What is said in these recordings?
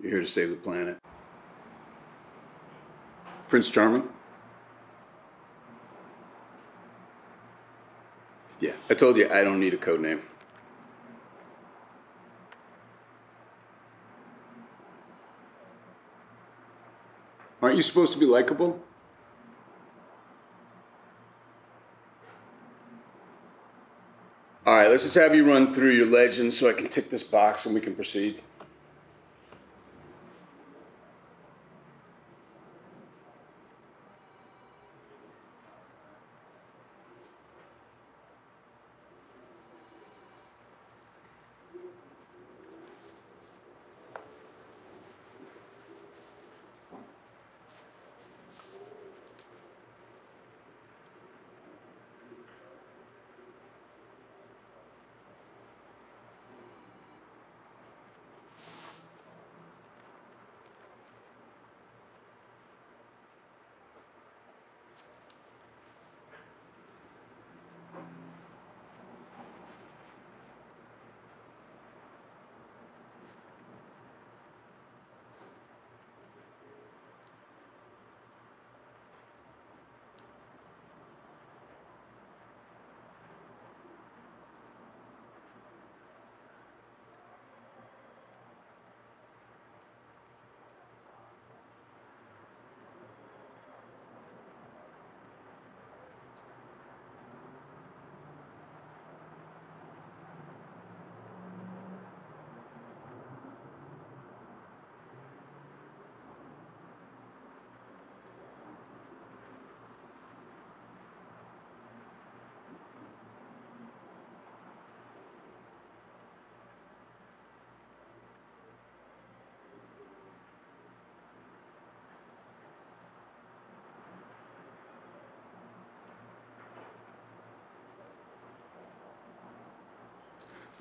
You're here to save the planet. Prince Charming? Yeah, I told you I don't need a code name. Aren't you supposed to be likable? All right, let's just have you run through your legends so I can tick this box and we can proceed.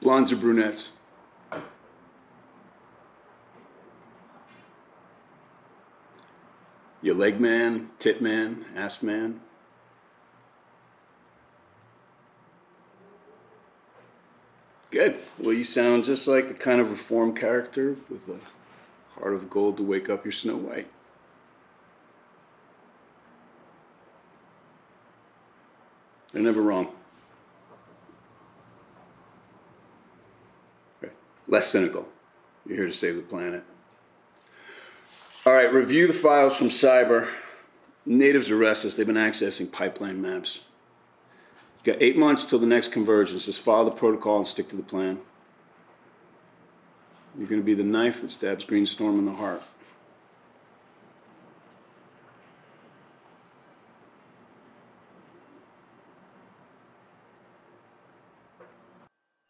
Blondes or brunettes? You leg man, tit man, ass man? Good. Well, you sound just like the kind of reformed character with a heart of gold to wake up your Snow White. They're never wrong. Less cynical. You're here to save the planet. All right, review the files from Cyber. Natives are restless. They've been accessing pipeline maps. You got eight months till the next convergence. Just follow the protocol and stick to the plan. You're going to be the knife that stabs Greenstorm in the heart.